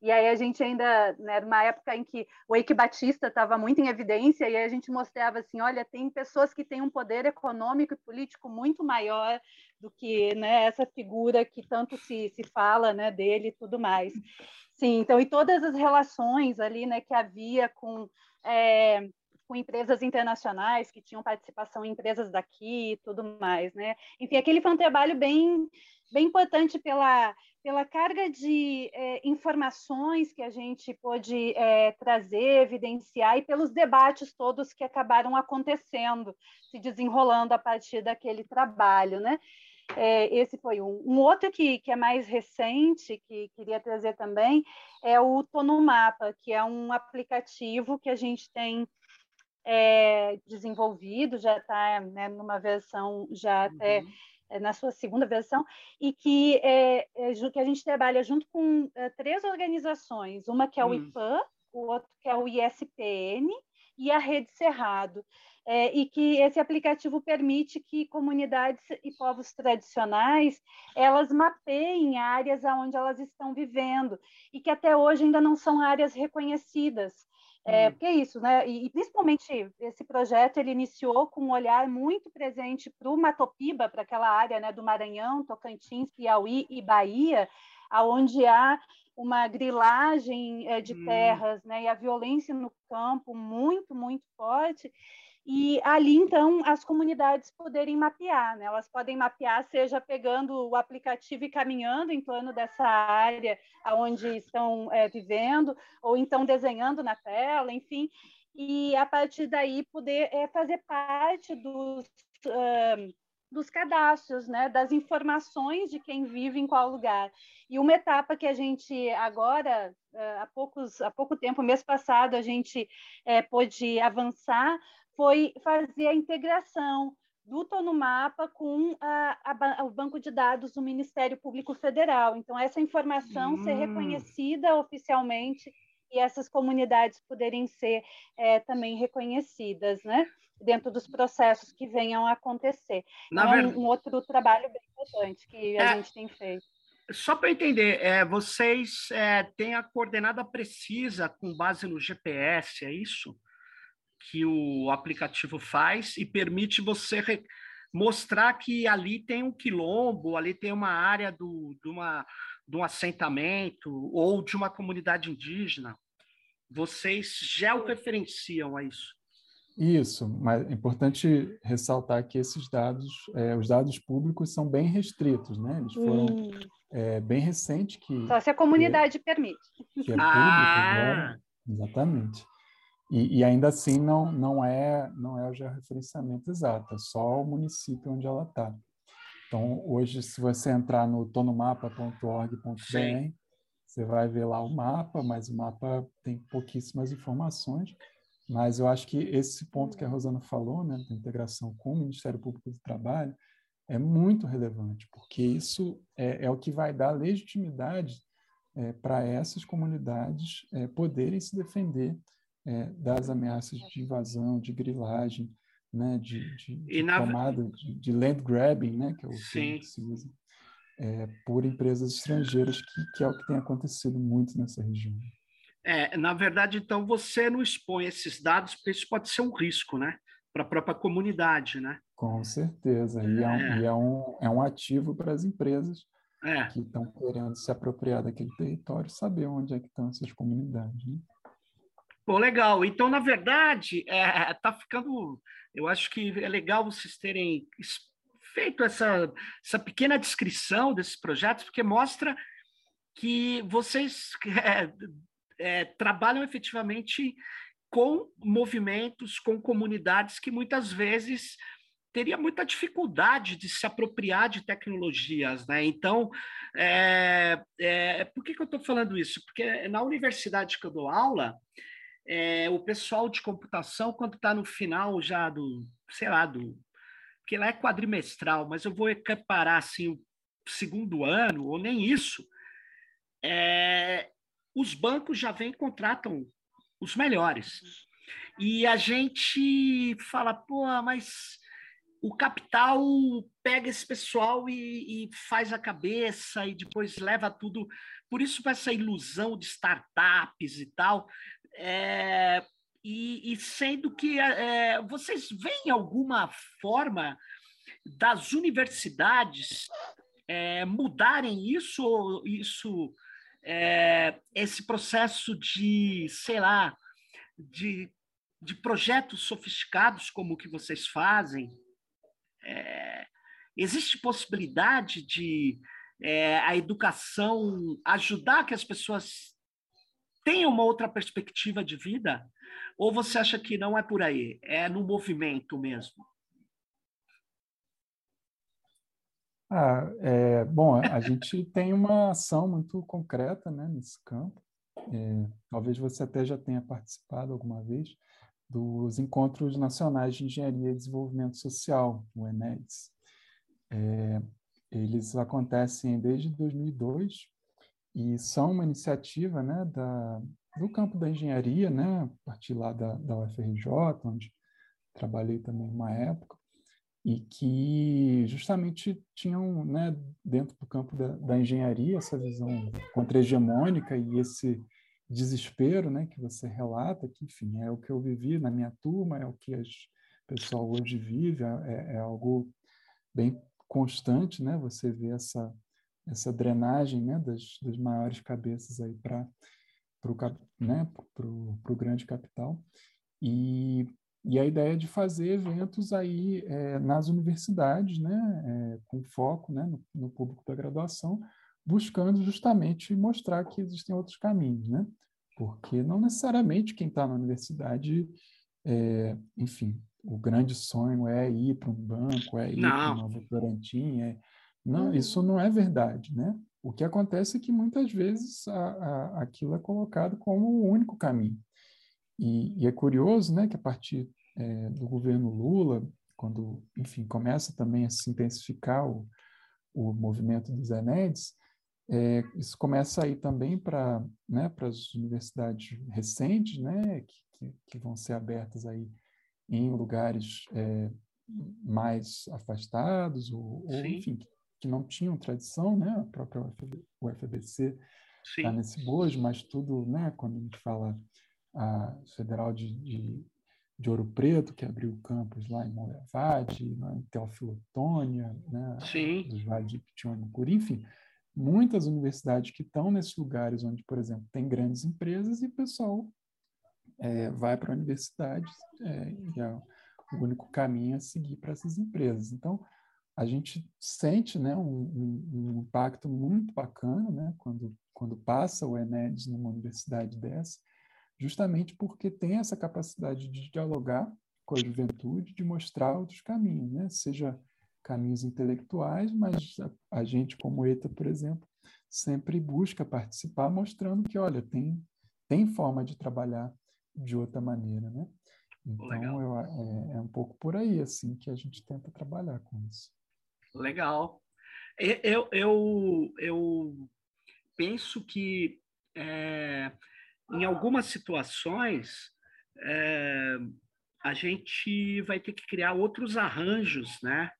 e aí a gente ainda, né, numa época em que o Eike Batista estava muito em evidência, e aí a gente mostrava assim, olha, tem pessoas que têm um poder econômico e político muito maior do que né, essa figura que tanto se, se fala né, dele e tudo mais. Sim, então, e todas as relações ali né, que havia com, é, com empresas internacionais que tinham participação em empresas daqui e tudo mais, né? Enfim, aquele foi um trabalho bem, bem importante pela pela carga de é, informações que a gente pôde é, trazer, evidenciar e pelos debates todos que acabaram acontecendo, se desenrolando a partir daquele trabalho, né? É, esse foi um. Um outro que, que é mais recente, que queria trazer também, é o Tonumapa, que é um aplicativo que a gente tem é, desenvolvido, já está né, numa versão já uhum. até é, na sua segunda versão, e que, é, é, que a gente trabalha junto com é, três organizações, uma que é o hum. IPAN, o outro que é o ISPN e a Rede Cerrado. É, e que esse aplicativo permite que comunidades e povos tradicionais elas mapeiem áreas onde elas estão vivendo e que até hoje ainda não são áreas reconhecidas. É, uhum. porque é isso, né? E, e, principalmente esse projeto ele iniciou com um olhar muito presente para o Matopiba, para aquela área né, do Maranhão, Tocantins, Piauí e Bahia, aonde há uma grilagem é, de hum. terras, né? E a violência no campo muito, muito forte e ali então as comunidades poderem mapear, né? Elas podem mapear, seja pegando o aplicativo e caminhando em torno dessa área onde estão é, vivendo, ou então desenhando na tela, enfim, e a partir daí poder é, fazer parte dos dos cadastros, né, das informações de quem vive em qual lugar. E uma etapa que a gente agora, há, poucos, há pouco tempo, mês passado, a gente é, pôde avançar foi fazer a integração do Tonumapa com a, a, o banco de dados do Ministério Público Federal. Então, essa informação hum. ser reconhecida oficialmente e essas comunidades poderem ser é, também reconhecidas, né? Dentro dos processos que venham a acontecer. Na então, verdade... É um, um, outro trabalho bem importante que a é... gente tem feito. Só para entender, é, vocês é, têm a coordenada precisa com base no GPS, é isso? Que o aplicativo faz e permite você mostrar que ali tem um quilombo, ali tem uma área do, de, uma, de um assentamento ou de uma comunidade indígena. Vocês georreferenciam a isso. Isso, mas é importante ressaltar que esses dados, é, os dados públicos são bem restritos, né? Eles foram hum. é, bem recentes que... Só se a comunidade que, permite. Que é público ah. agora, exatamente. E, e, ainda assim não, não é não é o georreferenciamento exato, é só o município onde ela está. Então, hoje, se você entrar no tonomapa.org.br, você vai ver lá o mapa, mas o mapa tem pouquíssimas informações. Mas eu acho que esse ponto que a Rosana falou, né, da integração com o Ministério Público do Trabalho, é muito relevante, porque isso é, é o que vai dar legitimidade é, para essas comunidades é, poderem se defender é, das ameaças de invasão, de grilagem, né, de, de, de na... tomada, de, de, land grabbing, né, que é o Sim. que se usa, é, por empresas estrangeiras, que, que é o que tem acontecido muito nessa região. É, na verdade, então, você não expõe esses dados, porque isso pode ser um risco, né? Para a própria comunidade, né? Com certeza. E é, um, é. e é, um, é um ativo para as empresas é. que estão querendo se apropriar daquele território, saber onde é que estão essas comunidades. Né? Pô, legal. Então, na verdade, é, tá ficando. Eu acho que é legal vocês terem feito essa, essa pequena descrição desses projetos, porque mostra que vocês é, é, trabalham efetivamente com movimentos, com comunidades que muitas vezes teria muita dificuldade de se apropriar de tecnologias, né? Então, é, é, por que, que eu estou falando isso? Porque na universidade que eu dou aula, é, o pessoal de computação, quando está no final já do, sei lá, do. Porque lá é quadrimestral, mas eu vou equiparar assim o segundo ano, ou nem isso. É, os bancos já vêm e contratam os melhores. E a gente fala, pô, mas o capital pega esse pessoal e, e, faz a cabeça e depois leva tudo. Por isso, essa ilusão de startups e tal, é, e, e, sendo que é, vocês veem alguma forma das universidades é, mudarem isso, isso, é, esse processo de, sei lá, de, de projetos sofisticados como o que vocês fazem? É, existe possibilidade de é, a educação ajudar que as pessoas tem uma outra perspectiva de vida? Ou você acha que não é por aí? É no movimento mesmo? Ah, é, bom, a gente tem uma ação muito concreta né, nesse campo. É, talvez você até já tenha participado alguma vez dos Encontros Nacionais de Engenharia e Desenvolvimento Social, o ENEDS. É, eles acontecem desde 2002 e são uma iniciativa né, da, do campo da engenharia, né, a partir lá da, da UFRJ, onde trabalhei também uma época, e que justamente tinham, né, dentro do campo da, da engenharia, essa visão contra-hegemônica e esse desespero né, que você relata, que, enfim, é o que eu vivi na minha turma, é o que o pessoal hoje vive, é, é algo bem constante, né, você vê essa essa drenagem né, das, das maiores cabeças aí para o né, pro, pro grande capital. E, e a ideia de fazer eventos aí é, nas universidades, né, é, com foco né, no, no, público da graduação, buscando justamente mostrar que existem outros caminhos, né? Porque não necessariamente quem está na universidade, é, enfim, o grande sonho é ir para um banco, é ir para uma Votorantim, é não, isso não é verdade, né? O que acontece é que muitas vezes a, a, aquilo é colocado como o único caminho. E, e é curioso, né, que a partir é, do governo Lula, quando, enfim, começa também a se intensificar o, o movimento dos ENEDs, é, isso começa a ir também para né, as universidades recentes, né, que, que, que, vão ser abertas aí em lugares é, mais afastados, ou, ou enfim, que não tinham tradição, né? A própria UFBC está nesse bojo, mas tudo, né? Quando a gente fala a Federal de, de, de Ouro Preto, que abriu o campus lá em Monlevade, em Teófilo Otônia, né? Sim. Dos Vales de Pitionicuri, enfim, muitas universidades que estão nesses lugares onde, por exemplo, tem grandes empresas e o pessoal é, vai para a universidade é, e é o único caminho a seguir para essas empresas. Então, a gente sente né, um, um, impacto muito bacana né, quando, quando passa o Enedes numa universidade dessa, justamente porque tem essa capacidade de dialogar com a juventude, de mostrar outros caminhos, né? seja caminhos intelectuais, mas a, a gente, como ETA, por exemplo, sempre busca participar, mostrando que, olha, tem, tem forma de trabalhar de outra maneira, né? Então, eu, é, é, um pouco por aí, assim, que a gente tenta trabalhar com isso. Legal. Eu, eu, eu penso que é, em algumas situações é, a gente vai ter que criar outros arranjos, né?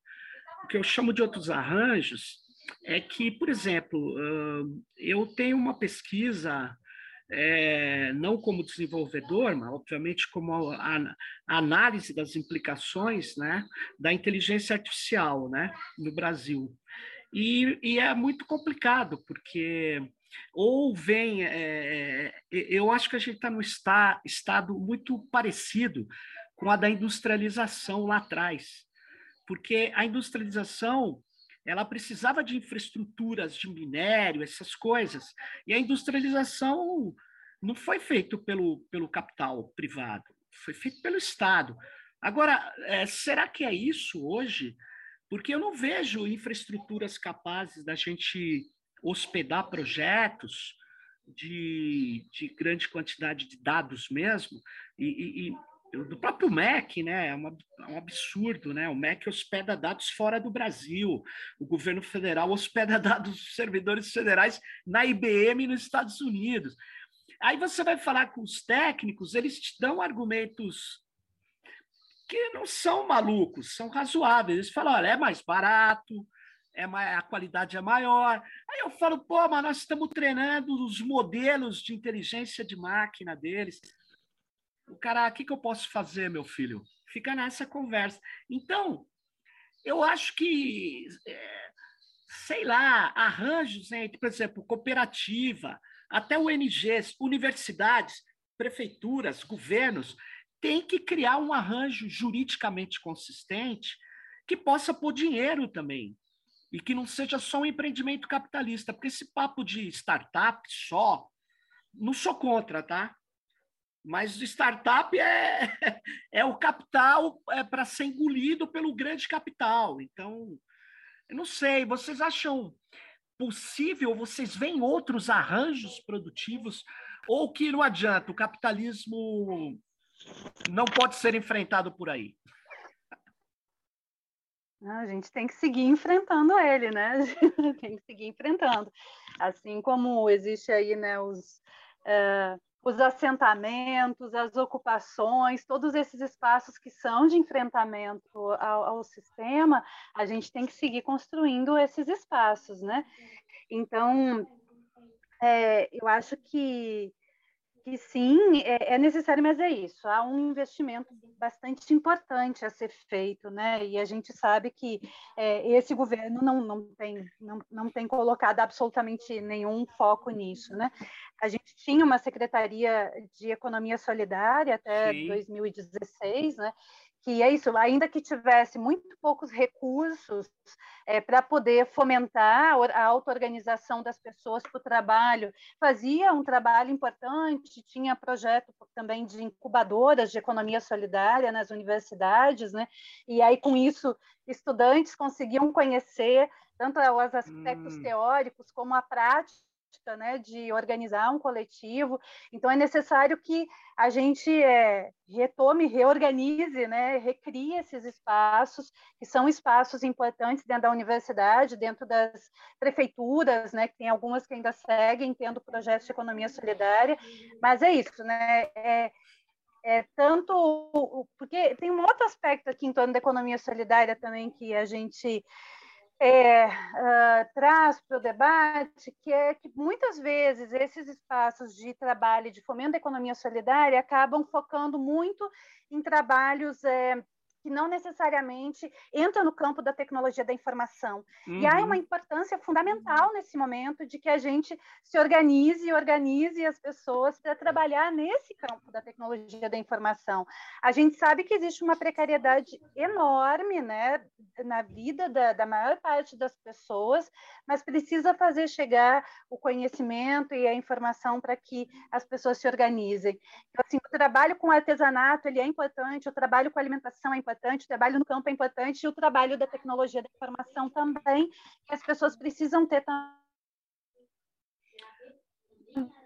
O que eu chamo de outros arranjos é que, por exemplo, eu tenho uma pesquisa, é, não como desenvolvedor, mas obviamente como a, a análise das implicações né, da inteligência artificial né, no Brasil. E, e é muito complicado, porque ou vem. É, eu acho que a gente está num está, estado muito parecido com a da industrialização lá atrás, porque a industrialização ela precisava de infraestruturas de minério, essas coisas, e a industrialização não foi feito pelo, pelo capital privado, foi feito pelo Estado. Agora, é, será que é isso hoje? Porque eu não vejo infraestruturas capazes da gente hospedar projetos de, de grande quantidade de dados mesmo, e, e do próprio MEC, né? É, é, um absurdo, né? O MEC hospeda dados fora do Brasil, o governo federal hospeda dados dos servidores federais na IBM nos Estados Unidos. Aí você vai falar com os técnicos, eles te dão argumentos que não são malucos, são razoáveis. Eles falam: olha, é mais barato, é mais, a qualidade é maior. Aí eu falo, pô, mas nós estamos treinando os modelos de inteligência de máquina deles. O cara, o que, que eu posso fazer, meu filho? Fica nessa conversa. Então, eu acho que, é, sei lá, arranjos entre, por exemplo, cooperativa, até ONGs, universidades, prefeituras, governos, tem que criar um arranjo juridicamente consistente que possa pôr dinheiro também e que não seja só um empreendimento capitalista, porque esse papo de startup só, não sou contra, tá? Mas startup é, é o capital é para ser engolido pelo grande capital. Então, eu não sei, vocês acham possível, vocês veem outros arranjos produtivos ou que não adianta, o capitalismo não pode ser enfrentado por aí? A gente tem que seguir enfrentando ele, né? tem que seguir enfrentando. Assim como existe aí, né, os, é, os assentamentos, as ocupações, todos esses espaços que são de enfrentamento ao, ao sistema, a gente tem que seguir construindo esses espaços, né? Então, é, eu acho que que sim, é, é, necessário, mas é isso. Há um investimento bastante importante a ser feito, né? E a gente sabe que é, esse governo não, não, tem, não, não tem colocado absolutamente nenhum foco nisso, né? A gente tinha uma secretaria de economia solidária até sim. 2016, né? Que é isso, ainda que tivesse muito poucos recursos é, para poder fomentar a auto-organização das pessoas para o trabalho, fazia um trabalho importante, tinha projeto também de incubadoras de economia solidária nas universidades, né? e aí com isso estudantes conseguiam conhecer tanto os aspectos hum. teóricos como a prática né, de organizar um coletivo. Então, é necessário que a gente é, retome, reorganize, né, recrie esses espaços, que são espaços importantes dentro da universidade, dentro das prefeituras, né, que tem algumas que ainda seguem tendo projetos de economia solidária. Mas é isso, né? É, é tanto porque tem um outro aspecto aqui em torno da economia solidária também que a gente é, uh, traz para o debate, que é que muitas vezes esses espaços de trabalho de fomento da economia solidária acabam focando muito em trabalhos é, que não necessariamente entra no campo da tecnologia da informação. Uhum. E há uma uhum. importância fundamental nesse momento de que a gente se organize e organize as pessoas para trabalhar nesse campo da tecnologia da informação. A gente sabe que existe uma precariedade enorme né, na vida da, da maior parte das pessoas, mas precisa fazer chegar o conhecimento e a informação para que as pessoas se organizem. Então, assim, o trabalho com artesanato ele é importante, o trabalho com alimentação é importante, o trabalho no campo é importante e o trabalho da tecnologia da informação também, que as pessoas precisam ter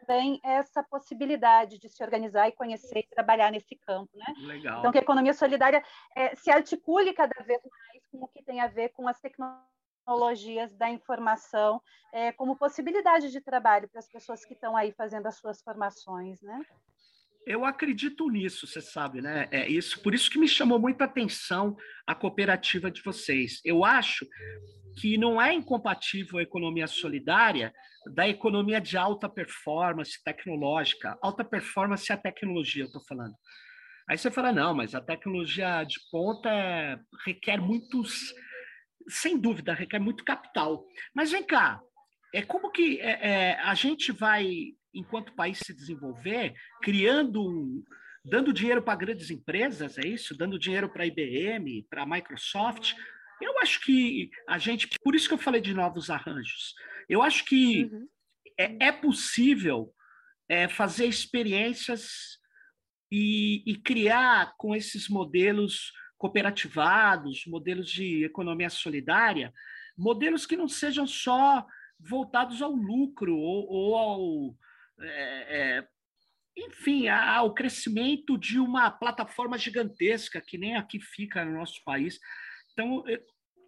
também essa possibilidade de se organizar e conhecer e trabalhar nesse campo, né? Legal. Então que a economia solidária é, se articule cada vez mais com o que tem a ver com as tecnologias da informação, é, como possibilidade de trabalho para as pessoas que estão aí fazendo as suas formações, né? Eu acredito nisso, você sabe, né? É isso, por isso que me chamou muita atenção a cooperativa de vocês. Eu acho que não é incompatível a economia solidária da economia de alta performance tecnológica. Alta performance é a tecnologia, eu estou falando. Aí você fala, não, mas a tecnologia de ponta é, requer muitos, sem dúvida, requer muito capital. Mas vem cá, é como que é, é, a gente vai, enquanto o país se desenvolver, criando, dando dinheiro para grandes empresas, é isso? Dando dinheiro para a IBM, para a Microsoft, eu acho que a gente, por isso que eu falei de novos arranjos, eu acho que uhum. é, é, possível é, fazer experiências e, e criar com esses modelos cooperativados, modelos de economia solidária, modelos que não sejam só voltados ao lucro ou, ou ao. É, é, enfim, ao crescimento de uma plataforma gigantesca que nem aqui fica no nosso país. Então,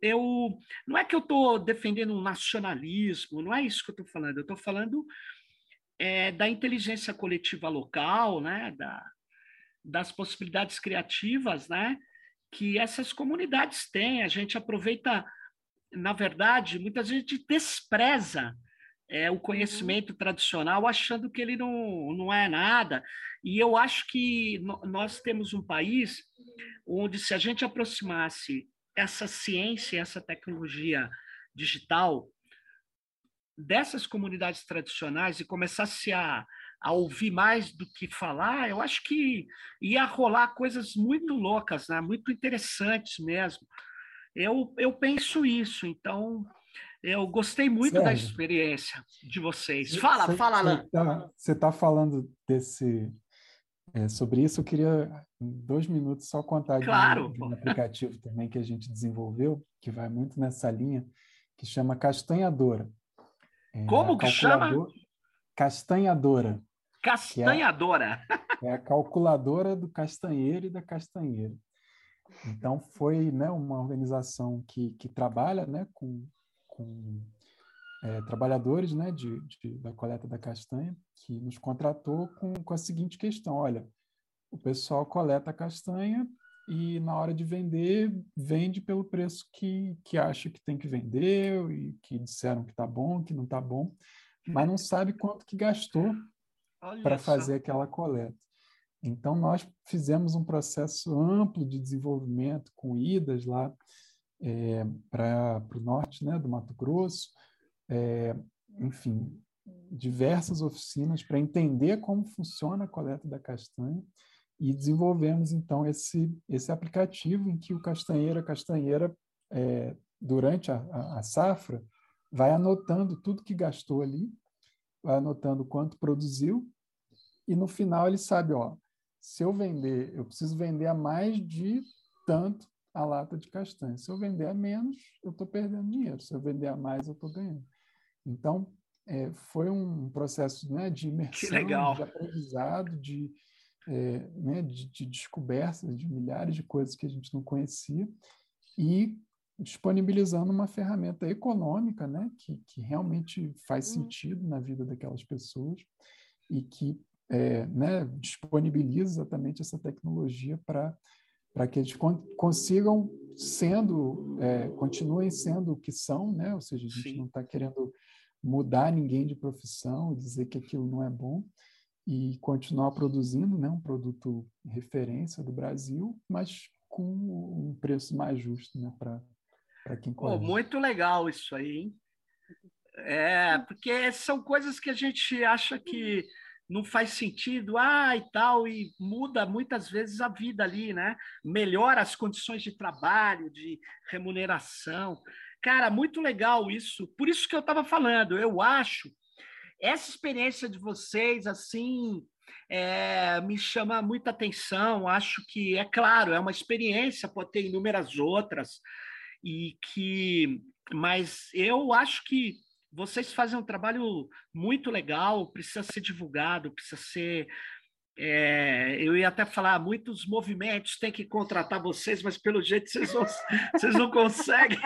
eu não é que eu estou defendendo um nacionalismo, não é isso que eu estou falando. Eu estou falando é, da inteligência coletiva local, né, da, das possibilidades criativas, né, que essas comunidades têm. A gente aproveita, na verdade, muita gente despreza é, o conhecimento uhum. tradicional, achando que ele não, não é nada. E eu acho que nós temos um país onde, se a gente aproximasse essa ciência, essa tecnologia digital dessas comunidades tradicionais e começasse a, a ouvir mais do que falar, eu acho que ia rolar coisas muito loucas, né? muito interessantes mesmo. Eu, eu penso isso, então eu gostei muito Sérgio, da experiência de vocês. Fala, cê, fala, Alain. Você está tá falando desse, é, sobre isso, eu queria, em dois minutos, só contar claro. de, um, de um aplicativo também que a gente desenvolveu, que vai muito nessa linha, que chama Castanhadora. É, Como que chama? Castanhadora. Castanhadora. É, é, a calculadora do castanheiro e da castanheira. Então, foi né, uma organização que, que trabalha né, com, com é, trabalhadores né, de, de, da coleta da castanha, que nos contratou com, com a seguinte questão: olha, o pessoal coleta a castanha e na hora de vender, vende pelo preço que, que acha que tem que vender e que disseram que está bom, que não está bom, mas não sabe quanto que gastou para fazer aquela coleta. Então, nós fizemos um processo amplo de desenvolvimento com idas lá é, para o norte né, do Mato Grosso, é, enfim, diversas oficinas para entender como funciona a coleta da castanha e desenvolvemos então esse esse aplicativo em que o castanheiro a castanheira é, durante a, a, a, safra vai anotando tudo que gastou ali vai anotando quanto produziu e no final ele sabe ó se eu vender eu preciso vender a mais de tanto a lata de castanha. Se eu vender a menos eu estou perdendo dinheiro. Se eu vender a mais eu estou ganhando. Então, é, foi um processo né, de imersão, de aprendizado, de, é, né, de, de descoberta de milhares de coisas que a gente não conhecia e disponibilizando uma ferramenta econômica né, que, que realmente faz uhum. sentido na vida daquelas pessoas e que é, né, disponibiliza exatamente essa tecnologia para para que eles consigam sendo, é, continuem sendo o que são, né? Ou seja, a gente Sim. não está querendo mudar ninguém de profissão, dizer que aquilo não é bom e continuar produzindo né, um produto referência do Brasil, mas com um preço mais justo né, para quem conhece. muito legal isso aí, hein? É, porque são coisas que a gente acha que não faz sentido, ah, e tal, e muda muitas vezes a vida ali, né? Melhora as condições de trabalho, de remuneração. Cara, muito legal isso. Por isso que eu estava falando, eu acho essa experiência de vocês, assim, é, me chama muita atenção. Acho que, é claro, é uma experiência, pode ter inúmeras outras, e que, mas eu acho que vocês fazem um trabalho muito legal, precisa ser divulgado, precisa ser. É, eu ia até falar, muitos movimentos têm que contratar vocês, mas pelo jeito vocês não, vocês não conseguem.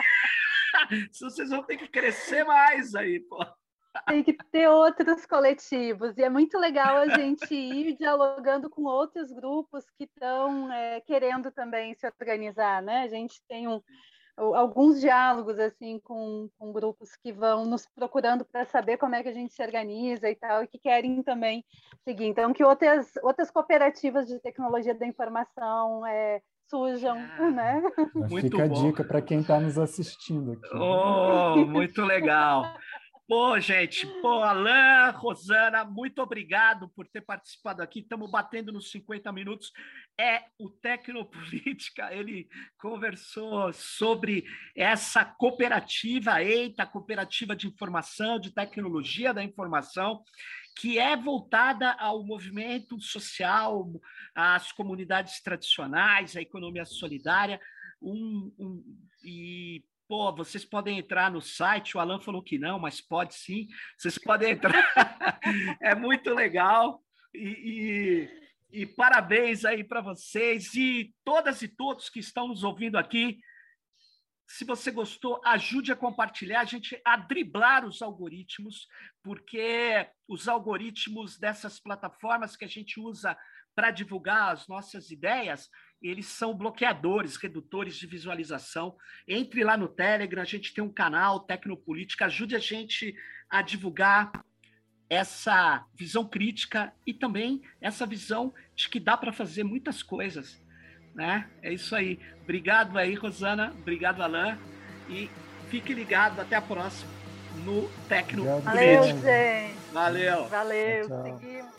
vocês vão ter que crescer mais aí, pô. Tem que ter outros coletivos, e é muito legal a gente ir dialogando com outros grupos que estão é, querendo também se organizar, né? A gente tem um, alguns diálogos assim com, com, grupos que vão nos procurando para saber como é que a gente se organiza e tal, e que querem também seguir. Então, que outras, outras cooperativas de tecnologia da informação é, surjam, ah, né? Fica a dica para quem está nos assistindo aqui. Oh, muito legal. Pô, gente, pô, Alain, Rosana, muito obrigado por ter participado aqui. Estamos batendo nos 50 minutos. É o Tecnopolítica, ele conversou sobre essa cooperativa, EITA, Cooperativa de Informação, de Tecnologia da Informação, que é voltada ao movimento social, às comunidades tradicionais, à economia solidária, um, um, e pô, vocês podem entrar no site, o Alan falou que não, mas pode sim, vocês podem entrar, é muito legal, e, e, e parabéns aí para vocês, e todas e todos que estão nos ouvindo aqui, se você gostou, ajude a compartilhar, a gente a driblar os algoritmos, porque os algoritmos dessas plataformas que a gente usa para divulgar as nossas ideias, eles são bloqueadores, redutores de visualização. Entre lá no Telegram, a gente tem um canal Tecnopolítica, ajude a gente a divulgar essa visão crítica e também essa visão de que dá para fazer muitas coisas, né? É isso aí. Obrigado aí, Rosana. Obrigado, Alain. E fique ligado. Até a próxima no Tecnopolítica. Valeu, gente. Valeu. Valeu. Tchau. Seguimos.